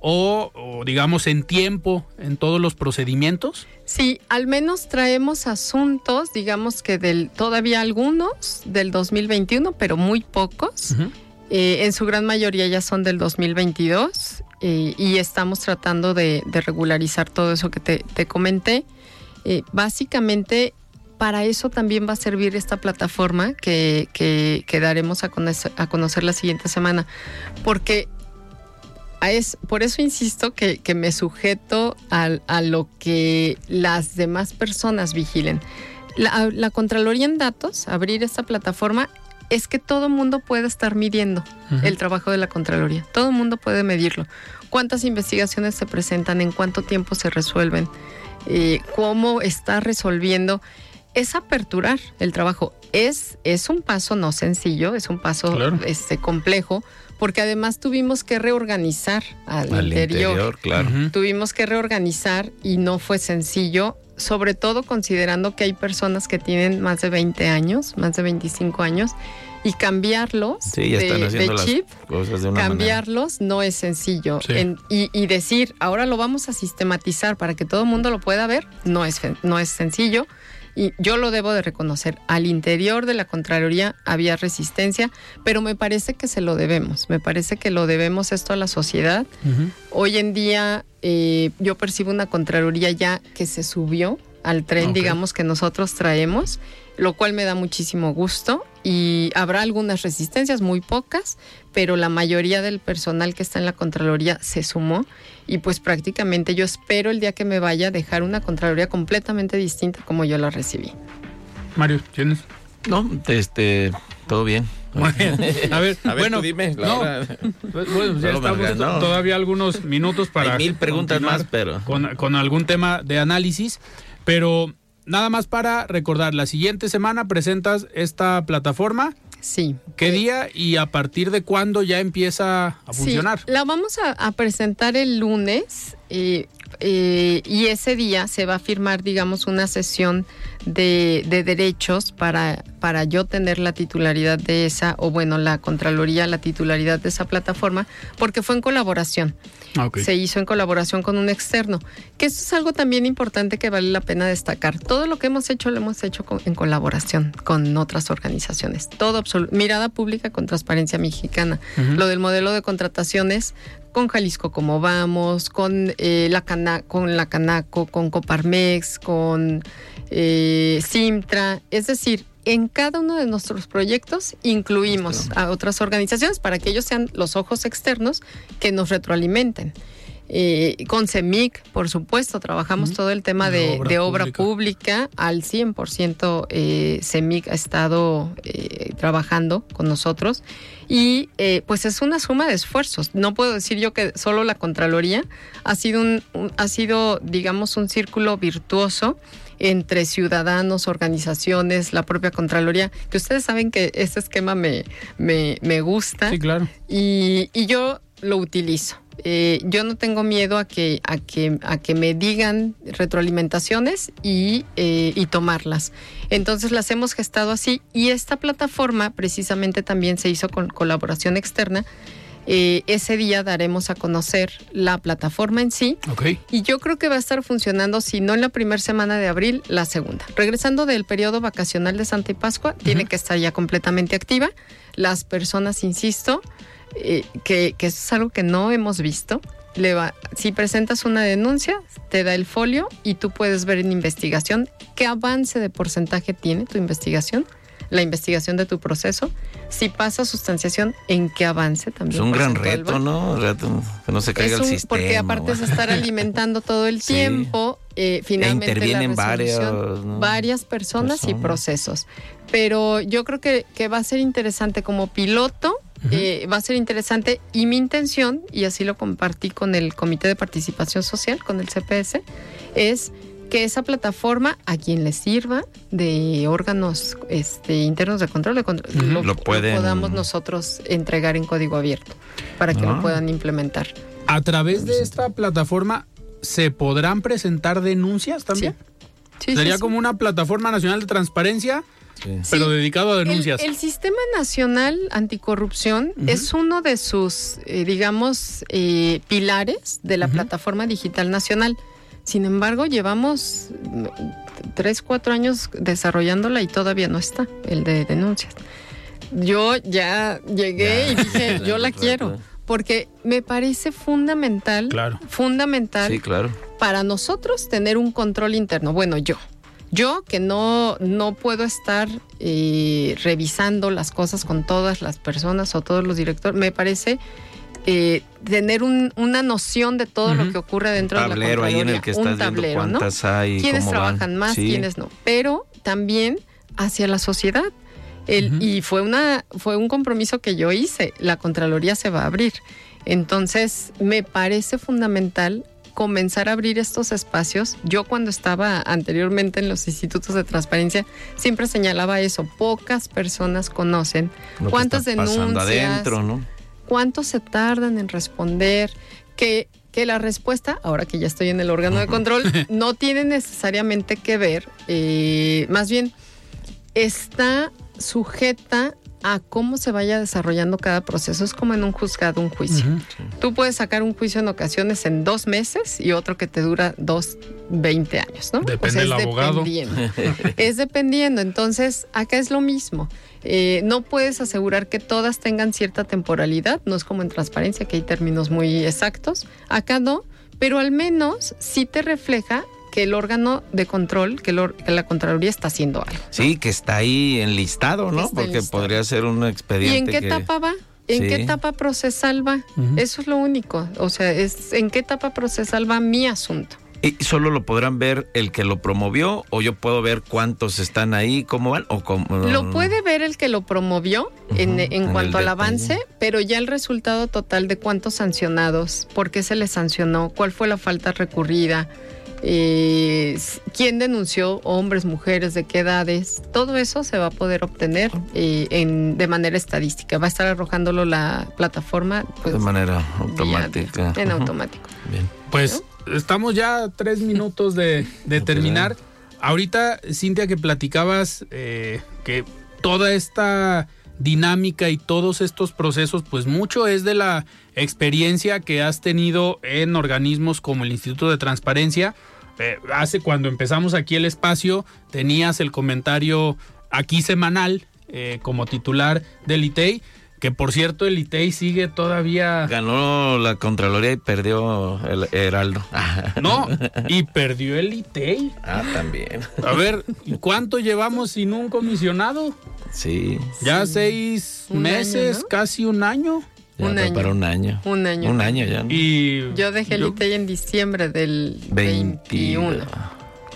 [SPEAKER 1] o, o, digamos en tiempo en todos los procedimientos?
[SPEAKER 4] Sí, al menos traemos asuntos, digamos que del todavía algunos del 2021, pero muy pocos. Eh, en su gran mayoría ya son del 2022 eh, y estamos tratando de, de regularizar todo eso que te, te comenté. Eh, básicamente, para eso también va a servir esta plataforma que, que, que daremos a conocer, a conocer la siguiente semana, porque es, por eso insisto que, que me sujeto al- a, lo que las demás personas vigilen. La, la Contraloría en Datos, abrir esta plataforma, es que todo mundo puede estar midiendo el trabajo de la Contraloría. Todo mundo puede medirlo. ¿Cuántas investigaciones se presentan? ¿En cuánto tiempo se resuelven? Eh, ¿Cómo está resolviendo? Es aperturar el trabajo. Es, es un paso no sencillo, es un paso
[SPEAKER 1] Claro.
[SPEAKER 4] este, complejo, porque además tuvimos que reorganizar al,
[SPEAKER 3] Al
[SPEAKER 4] interior.
[SPEAKER 3] interior, claro.
[SPEAKER 4] Tuvimos que reorganizar y no fue sencillo, sobre todo considerando que hay personas que tienen más de 20 años, más de 25 años, y cambiarlos
[SPEAKER 3] Sí,
[SPEAKER 4] de, chip,
[SPEAKER 3] cosas de una manera.
[SPEAKER 4] cambiarlos no es sencillo.
[SPEAKER 1] Sí.
[SPEAKER 4] En- y, y decir, ahora lo vamos a sistematizar para que todo el mundo lo pueda ver, no es, no es sencillo. Y yo lo debo de reconocer. Al interior de la Contraloría había resistencia, pero me parece que se lo debemos. Me parece que lo debemos esto a la sociedad. Hoy en día eh, yo percibo una Contraloría ya que se subió al tren, digamos, que nosotros traemos, lo cual me da muchísimo gusto. Y habrá algunas resistencias, muy pocas, pero la mayoría del personal que está en la Contraloría se sumó. Y pues prácticamente yo espero el día que me vaya a dejar una Contraloría completamente distinta como yo la recibí.
[SPEAKER 1] Mario, ¿tienes?
[SPEAKER 3] No, este, todo bien.
[SPEAKER 1] Muy bien. A ver,
[SPEAKER 3] A ver,
[SPEAKER 1] bueno,
[SPEAKER 3] tú dime,
[SPEAKER 1] no,
[SPEAKER 3] Laura.
[SPEAKER 1] pues, bueno, ya
[SPEAKER 3] Solo me
[SPEAKER 1] estamos
[SPEAKER 3] ganó.
[SPEAKER 1] to- todavía algunos minutos para
[SPEAKER 3] Hay mil preguntas más, pero-
[SPEAKER 1] con, con algún tema de análisis, pero nada más para recordar, la siguiente semana presentas esta plataforma,
[SPEAKER 4] Sí.
[SPEAKER 1] ¿qué día y a partir de cuándo ya empieza a funcionar?
[SPEAKER 4] Sí, la vamos a, a presentar el lunes eh, eh, y ese día se va a firmar, digamos, una sesión de, de derechos para, para yo tener la titularidad de esa, o bueno, la Contraloría, la titularidad de esa plataforma, porque fue en colaboración.
[SPEAKER 1] Ah.
[SPEAKER 4] Se hizo en colaboración con un externo. Que eso es algo también importante que vale la pena destacar. Todo lo que hemos hecho lo hemos hecho con- en colaboración con otras organizaciones. Todo mirada pública con transparencia mexicana. Lo del modelo de contrataciones con Jalisco como vamos, con eh, la Cana- con la Canaco, con Coparmex, con eh, Simtra, es decir, en cada uno de nuestros proyectos incluimos a otras organizaciones para que ellos sean los ojos externos que nos retroalimenten. Eh, con CEMIC, por supuesto, trabajamos todo el tema
[SPEAKER 1] De
[SPEAKER 4] de,
[SPEAKER 1] obra
[SPEAKER 4] de obra
[SPEAKER 1] pública.
[SPEAKER 4] pública. Al 100% eh, CEMIC ha estado eh, trabajando con nosotros y eh, pues es una suma de esfuerzos. No puedo decir yo que solo la Contraloría ha sido, un, un- ha sido digamos, un círculo virtuoso entre ciudadanos, organizaciones, la propia Contraloría, que ustedes saben que este esquema me, me, me gusta
[SPEAKER 1] Sí, claro.
[SPEAKER 4] y, y yo lo utilizo. Eh, yo no tengo miedo a que, a que, a que me digan retroalimentaciones y, eh, y tomarlas. Entonces las hemos gestado así y esta plataforma precisamente también se hizo con colaboración externa. Eh, ese día daremos a conocer la plataforma en sí.
[SPEAKER 1] Ok.
[SPEAKER 4] Y yo creo que va a estar funcionando, si no en la primera semana de abril, la segunda. Regresando del periodo vacacional de Santa y Pascua, tiene que estar ya completamente activa. Las personas, insisto, eh, que, que eso es algo que no hemos visto. Le va, si presentas una denuncia, te da el folio y tú puedes ver en investigación qué avance de porcentaje tiene tu investigación, la investigación de tu proceso. Si pasa sustanciación, en qué avance también.
[SPEAKER 3] Es un gran reto. ¿no? Reto, que no se caiga
[SPEAKER 4] Es
[SPEAKER 3] el
[SPEAKER 4] un-
[SPEAKER 3] sistema.
[SPEAKER 4] Porque aparte es estar alimentando todo el
[SPEAKER 3] Sí.
[SPEAKER 4] tiempo, eh, finalmente la
[SPEAKER 3] intervienen
[SPEAKER 4] resolución,
[SPEAKER 3] varios, ¿no?
[SPEAKER 4] varias personas y procesos. Pero yo creo que, que va a ser interesante como piloto, eh, va a ser interesante y mi intención, y así lo compartí con el Comité de Participación Social, con el CPS, es que esa plataforma a quien le sirva de órganos este, internos de control, de control
[SPEAKER 1] Ujú.
[SPEAKER 4] lo,
[SPEAKER 3] Lo pueden-
[SPEAKER 4] podamos nosotros entregar en código abierto para que
[SPEAKER 3] Ah.
[SPEAKER 4] lo puedan implementar.
[SPEAKER 1] A través de esta plataforma, ¿se podrán presentar denuncias también?
[SPEAKER 4] Sí,
[SPEAKER 1] Sería
[SPEAKER 4] sí, sí.
[SPEAKER 1] como una plataforma nacional de transparencia,
[SPEAKER 3] Sí.
[SPEAKER 1] pero dedicado a denuncias.
[SPEAKER 4] El, Sistema Nacional Anticorrupción es uno de sus, eh, digamos, eh, pilares de la. Plataforma Digital Nacional. Sin embargo, llevamos tres, cuatro años desarrollándola y todavía no está, el de denuncias. Yo ya llegué y dije, yo la
[SPEAKER 3] Claro,
[SPEAKER 4] quiero,
[SPEAKER 3] claro.
[SPEAKER 4] porque me parece fundamental,
[SPEAKER 1] Claro.
[SPEAKER 4] fundamental
[SPEAKER 3] Sí, claro.
[SPEAKER 4] para nosotros tener un control interno. Bueno, yo. Yo que no, no puedo estar eh, revisando las cosas con todas las personas o todos los directores, me parece eh, tener un- una noción de todo lo que ocurre dentro de la
[SPEAKER 3] tablero ahí en el
[SPEAKER 4] Contraloría,
[SPEAKER 3] que
[SPEAKER 4] un
[SPEAKER 3] estás viendo
[SPEAKER 4] tablero, ¿no?
[SPEAKER 3] cuántas hay.
[SPEAKER 4] quiénes
[SPEAKER 3] cómo van.
[SPEAKER 4] trabajan más,
[SPEAKER 3] Sí.
[SPEAKER 4] quiénes no, pero también hacia la sociedad. El-. Y fue, una, fue un compromiso que yo hice, la Contraloría se va a abrir. Entonces, me parece fundamental comenzar a abrir estos espacios. Yo cuando estaba anteriormente en los institutos de transparencia, siempre señalaba eso, pocas personas conocen
[SPEAKER 3] Lo que
[SPEAKER 4] cuántas
[SPEAKER 3] está
[SPEAKER 4] denuncias,
[SPEAKER 3] adentro, ¿no?
[SPEAKER 4] Cuánto se tardan en responder, que, que la respuesta, ahora que ya estoy en el órgano de control, no tiene necesariamente que ver, eh, más bien está sujeta a cómo se vaya desarrollando cada proceso. Es como en un juzgado, un juicio. Tú puedes sacar un juicio en ocasiones en dos meses y otro que te dura dos, 20 años, ¿no?
[SPEAKER 1] Depende del
[SPEAKER 4] es
[SPEAKER 1] abogado.
[SPEAKER 4] dependiendo. es dependiendo. Entonces, acá es lo mismo. Eh, no puedes asegurar que todas tengan cierta temporalidad. No es como en transparencia, que hay términos muy exactos. Acá no, pero al menos sí te refleja que el órgano de control, que, el or- que la Contraloría está haciendo algo.
[SPEAKER 3] Sí, que está ahí enlistado, ¿no? Porque
[SPEAKER 4] enlistado.
[SPEAKER 3] podría ser un expediente.
[SPEAKER 4] ¿Y en qué
[SPEAKER 3] que-
[SPEAKER 4] etapa va? ¿En
[SPEAKER 3] Sí.
[SPEAKER 4] qué etapa procesal va? Eso es lo único. O sea, es en qué etapa procesal va mi asunto.
[SPEAKER 3] ¿Y solo lo podrán ver el que lo promovió o yo puedo ver cuántos están ahí, cómo van o cómo
[SPEAKER 4] Lo puede ver el que lo promovió en, en
[SPEAKER 3] en
[SPEAKER 4] cuanto al avance, pero ya el resultado total de cuántos sancionados, por qué se les sancionó, cuál fue la falta recurrida, eh, quién denunció, hombres, mujeres, de qué edades, todo eso se va a poder obtener eh, en, de manera estadística. Va a estar arrojándolo la plataforma pues,
[SPEAKER 3] de manera
[SPEAKER 4] día-
[SPEAKER 3] automática.
[SPEAKER 4] en automático.
[SPEAKER 3] Bien.
[SPEAKER 1] Pues estamos ya a tres minutos de, de terminar. Ahorita, Cintia, que platicabas eh, que toda esta dinámica y todos estos procesos, pues mucho es de la experiencia que has tenido en organismos como el Instituto de Transparencia. Eh, hace cuando empezamos aquí el espacio, tenías el comentario aquí semanal eh, como titular del ITEI, que por cierto el ITEI sigue todavía...
[SPEAKER 3] Ganó la Contraloría y perdió el Heraldo.
[SPEAKER 1] No, y perdió el ITEI.
[SPEAKER 3] Ah, también.
[SPEAKER 1] A ver, ¿y ¿cuánto llevamos sin un comisionado?
[SPEAKER 3] Sí.
[SPEAKER 1] Ya seis
[SPEAKER 4] Un año,
[SPEAKER 1] meses,
[SPEAKER 4] ¿no?
[SPEAKER 1] casi un año.
[SPEAKER 3] Ya
[SPEAKER 4] Un año.
[SPEAKER 3] para un año.
[SPEAKER 4] Un año.
[SPEAKER 3] Un año ya. ¿no?
[SPEAKER 1] Y
[SPEAKER 4] Yo dejé el ITEI en diciembre del
[SPEAKER 3] 21.
[SPEAKER 4] 21.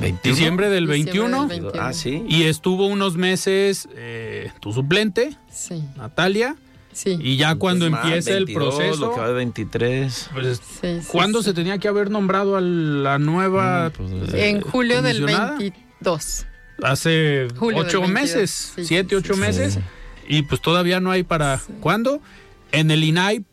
[SPEAKER 3] 21.
[SPEAKER 1] diciembre del
[SPEAKER 4] Diciembre
[SPEAKER 1] 21.
[SPEAKER 4] del 21.
[SPEAKER 3] Ah, sí.
[SPEAKER 1] Y estuvo unos meses eh, tu suplente,
[SPEAKER 4] Sí,
[SPEAKER 1] Natalia,
[SPEAKER 4] sí.
[SPEAKER 1] y ya cuando
[SPEAKER 3] Más,
[SPEAKER 1] empieza el
[SPEAKER 3] 22,
[SPEAKER 1] proceso,
[SPEAKER 3] Lo que va de 23.
[SPEAKER 1] pues,
[SPEAKER 4] sí, sí,
[SPEAKER 1] ¿cuándo
[SPEAKER 4] sí.
[SPEAKER 1] se tenía que haber nombrado a la nueva?
[SPEAKER 3] Pues,
[SPEAKER 1] eh,
[SPEAKER 4] En julio del
[SPEAKER 1] comisionada?
[SPEAKER 4] 22.
[SPEAKER 1] Hace
[SPEAKER 4] Julio
[SPEAKER 1] ocho
[SPEAKER 4] 22,
[SPEAKER 1] meses,
[SPEAKER 4] sí,
[SPEAKER 1] siete,
[SPEAKER 4] sí,
[SPEAKER 1] ocho
[SPEAKER 4] sí,
[SPEAKER 1] meses,
[SPEAKER 3] sí.
[SPEAKER 1] y pues todavía no hay para cuándo. En el INAI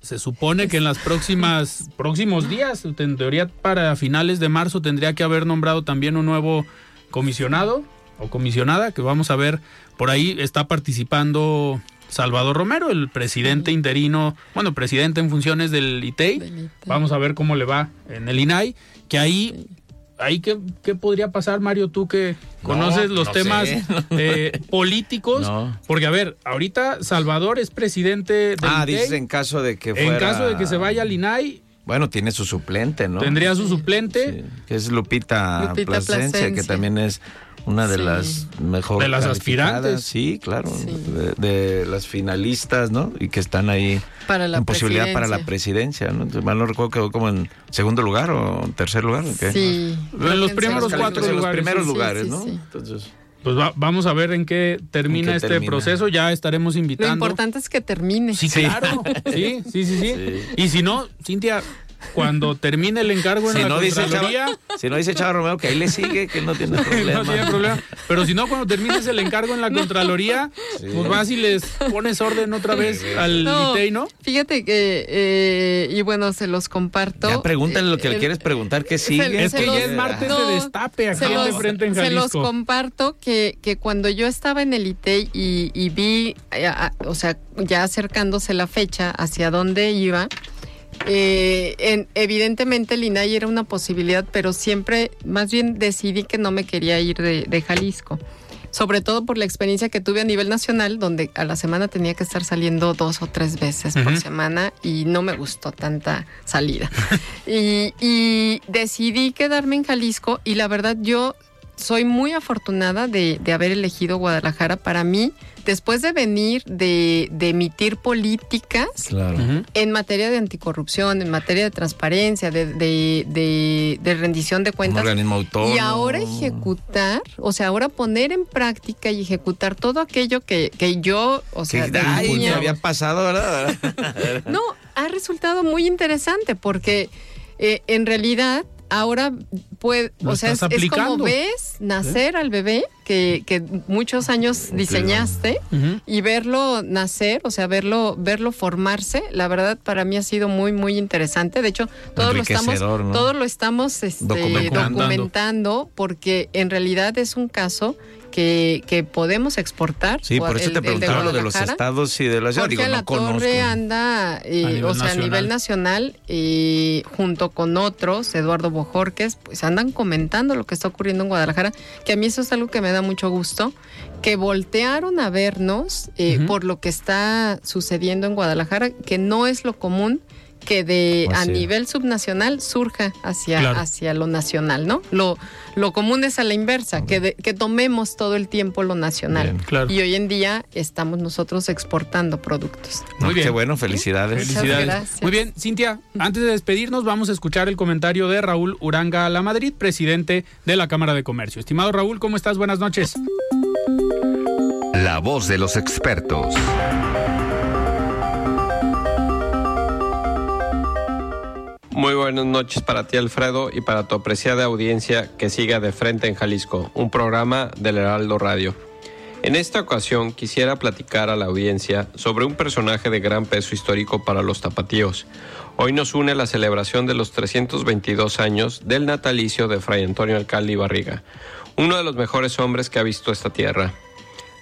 [SPEAKER 1] se supone que en las próximas próximos días, en teoría para finales de marzo tendría que haber nombrado también un nuevo comisionado o comisionada que vamos a ver por ahí está participando Salvador Romero, el presidente interino, bueno, presidente en funciones. Del ITEI. Vamos a ver cómo le va en el INAI, que ahí, ahí qué, qué podría pasar, Mario, tú que conoces los
[SPEAKER 3] no
[SPEAKER 1] temas eh, políticos,
[SPEAKER 3] No.
[SPEAKER 1] porque a ver, ahorita Salvador es presidente del
[SPEAKER 3] Ah, dices en caso de que
[SPEAKER 1] En
[SPEAKER 3] fuera...
[SPEAKER 1] caso de que se vaya al INAI,
[SPEAKER 3] Bueno, tiene su suplente, ¿no?
[SPEAKER 1] tendría su suplente.
[SPEAKER 3] Sí, que es Lupita,
[SPEAKER 4] Lupita
[SPEAKER 3] Plasencia, que también es una de
[SPEAKER 4] Sí.
[SPEAKER 3] las mejores.
[SPEAKER 1] De las aspirantes.
[SPEAKER 3] Sí, claro.
[SPEAKER 4] Sí.
[SPEAKER 3] De, de las finalistas, ¿no? Y que están ahí
[SPEAKER 4] Para la
[SPEAKER 3] en posibilidad para la
[SPEAKER 4] presidencia.
[SPEAKER 3] ¿no? Entonces, mal no recuerdo, quedó como en segundo lugar o en tercer lugar. ¿o qué?
[SPEAKER 4] Sí.
[SPEAKER 1] En los primeros cuatro
[SPEAKER 3] calificaciones, en los
[SPEAKER 1] lugares,
[SPEAKER 3] primeros
[SPEAKER 4] sí,
[SPEAKER 3] lugares,
[SPEAKER 4] sí,
[SPEAKER 3] ¿no?
[SPEAKER 4] sí.
[SPEAKER 3] Entonces,
[SPEAKER 1] Pues va- vamos a ver en qué termina
[SPEAKER 3] ¿En qué
[SPEAKER 1] este
[SPEAKER 3] termina?
[SPEAKER 1] proceso. Ya estaremos
[SPEAKER 4] Lo
[SPEAKER 1] invitando.
[SPEAKER 4] importante es que termine.
[SPEAKER 1] Sí, claro. Sí, sí, sí, sí, Y si no, Cintia, cuando termine el encargo en
[SPEAKER 3] si
[SPEAKER 1] la
[SPEAKER 3] no, dice Chava, si no dice Chava Romero que ahí le sigue, que no tiene problema.
[SPEAKER 1] no tiene problema. Pero si no, cuando termines el encargo en la Contraloría, pues vas y les pones orden otra vez al
[SPEAKER 4] No,
[SPEAKER 1] ITEI, ¿no?
[SPEAKER 4] Fíjate que, eh, y bueno, se los comparto.
[SPEAKER 3] Ya pregúntale lo que le
[SPEAKER 4] Eh,
[SPEAKER 3] quieres preguntar, ¿qué
[SPEAKER 4] se-
[SPEAKER 3] sigue?
[SPEAKER 1] Es
[SPEAKER 4] se
[SPEAKER 1] que
[SPEAKER 4] los-
[SPEAKER 1] ya es martes
[SPEAKER 4] no,
[SPEAKER 1] de destape aquí
[SPEAKER 4] se
[SPEAKER 1] en
[SPEAKER 4] los-
[SPEAKER 1] de frente en
[SPEAKER 4] Se los
[SPEAKER 1] Jalisco.
[SPEAKER 4] comparto que, que cuando yo estaba en el ITEI y, y vi, eh, a- o sea, ya acercándose la fecha hacia dónde iba, eh, en- evidentemente el INAI era una posibilidad, pero siempre, más bien decidí que no me quería ir de, de Jalisco. Sobre todo por la experiencia que tuve a nivel nacional, donde a la semana tenía que estar saliendo dos o tres veces por semana y no me gustó tanta salida. y, y decidí quedarme en Jalisco y la verdad yo soy muy afortunada de, de haber elegido Guadalajara. Para mí, después de venir de, de emitir políticas,
[SPEAKER 3] Claro.
[SPEAKER 4] En materia de anticorrupción, en materia de transparencia, de, de- de- de rendición de
[SPEAKER 3] Un
[SPEAKER 4] cuentas.
[SPEAKER 3] organismo autónomo.
[SPEAKER 4] Y ahora ejecutar, o sea, ahora poner en práctica y ejecutar todo aquello que, que yo, o sea,
[SPEAKER 3] Que, ay, había pasado, ¿verdad?
[SPEAKER 4] no, ha resultado muy interesante porque eh, en realidad ahora puede, o sea, es, como ves nacer al bebé que, que muchos años diseñaste y verlo nacer, o sea, verlo, verlo formarse, la verdad para mí ha sido muy, muy interesante. De hecho, todos lo estamos, todos lo estamos este,
[SPEAKER 3] Documentando.
[SPEAKER 4] documentando porque en realidad es un caso que, que podemos exportar.
[SPEAKER 3] Sí, por
[SPEAKER 4] el-
[SPEAKER 3] eso te preguntaba lo de los estados y de la ciudad.
[SPEAKER 4] Jorge
[SPEAKER 3] Digo, no
[SPEAKER 4] Alatorre
[SPEAKER 3] conozco.
[SPEAKER 4] anda, eh, o sea,
[SPEAKER 1] nacional.
[SPEAKER 4] a nivel nacional, eh, junto con otros, Eduardo Bojorques, pues andan comentando lo que está ocurriendo en Guadalajara, que a mí eso es algo que me da mucho gusto, que voltearon a vernos eh, por lo que está sucediendo en Guadalajara, que no es lo común que de
[SPEAKER 3] Pues
[SPEAKER 4] a
[SPEAKER 3] sí.
[SPEAKER 4] nivel subnacional surja hacia,
[SPEAKER 1] Claro.
[SPEAKER 4] hacia lo nacional, ¿no? Lo, lo común es a la inversa, que, de- que tomemos todo el tiempo lo nacional.
[SPEAKER 3] Bien.
[SPEAKER 1] Claro.
[SPEAKER 4] Y hoy en día estamos nosotros exportando productos.
[SPEAKER 1] Muy bien.
[SPEAKER 3] Qué bueno, felicidades.
[SPEAKER 1] Felicidades.
[SPEAKER 4] gracias.
[SPEAKER 1] Muy bien, Cintia, antes de despedirnos, vamos a escuchar el comentario de Raúl Uranga La Madrid, presidente de la Cámara de Comercio. Estimado Raúl, ¿cómo estás? Buenas noches.
[SPEAKER 2] La voz de los expertos.
[SPEAKER 6] Buenas noches para ti Alfredo y para tu apreciada audiencia que siga de frente en Jalisco, un programa del Heraldo Radio. En esta ocasión quisiera platicar a la audiencia sobre un personaje de gran peso histórico para los tapatíos. Hoy nos une la celebración de los 322 años del natalicio de Fray Antonio Alcalde y Barriga, uno de los mejores hombres que ha visto esta tierra.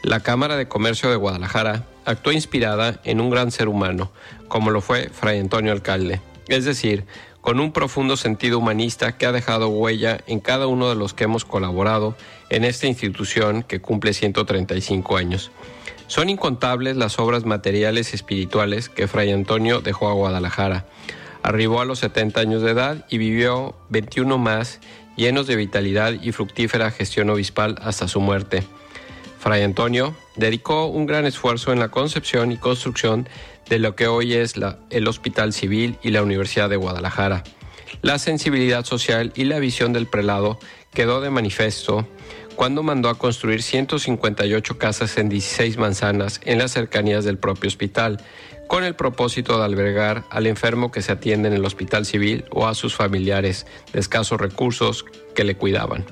[SPEAKER 6] La Cámara de Comercio de Guadalajara actuó inspirada en un gran ser humano, como lo fue Fray Antonio Alcalde, es decir, con un profundo sentido humanista que ha dejado huella en cada uno de los que hemos colaborado en esta institución que cumple 135 años. Son incontables las obras materiales y espirituales que Fray Antonio dejó a Guadalajara. Arribó a los 70 años de edad y vivió 21 más llenos de vitalidad y fructífera gestión obispal hasta su muerte. Fray Antonio dedicó un gran esfuerzo en la concepción y construcción de lo que hoy es el Hospital Civil y la Universidad de Guadalajara. La sensibilidad social y la visión del prelado quedó de manifiesto cuando mandó a construir 158 casas en 16 manzanas en las cercanías del propio hospital, con el propósito de albergar al enfermo que se atiende en el Hospital Civil o a sus familiares de escasos recursos que le cuidaban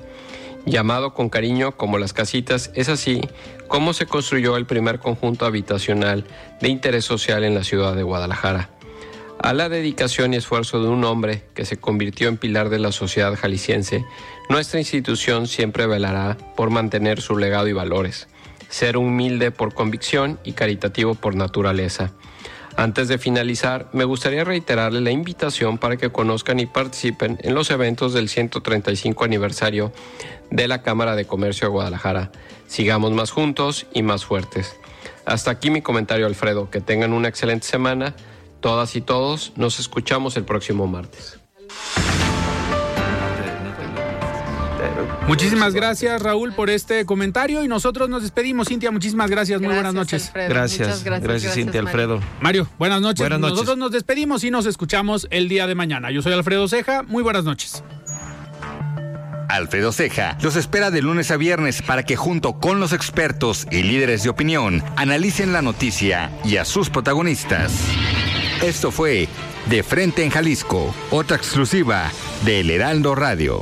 [SPEAKER 6] llamado con cariño como las casitas, es así como se construyó el primer conjunto habitacional de interés social en la ciudad de Guadalajara. A la dedicación y esfuerzo de un hombre que se convirtió en pilar de la sociedad jalisciense, nuestra institución siempre velará por mantener su legado y valores. ser humilde por convicción y caritativo por naturaleza. Antes de finalizar, me gustaría reiterarle la invitación para que conozcan y participen en los eventos del 135 aniversario de la Cámara de Comercio de Guadalajara. Sigamos más juntos y más fuertes. Hasta aquí mi comentario, Alfredo. Que tengan una excelente semana. Todas y todos, nos escuchamos el próximo martes.
[SPEAKER 1] Muchísimas gracias, Raúl, por este comentario y nosotros nos despedimos. Cintia, muchísimas gracias. Muy buenas noches.
[SPEAKER 3] Alfredo. Gracias, gracias, gracias, gracias, Cintia, Mario. Alfredo.
[SPEAKER 1] Mario, buenas noches.
[SPEAKER 3] Buenas noches.
[SPEAKER 1] Nosotros nos despedimos y nos escuchamos el día de mañana. Yo soy Alfredo Ceja. Muy buenas noches.
[SPEAKER 2] Alfredo Ceja los espera de lunes a viernes para que junto con los expertos y líderes de opinión analicen la noticia y a sus protagonistas. Esto fue De Frente en Jalisco, otra exclusiva de El Heraldo Radio.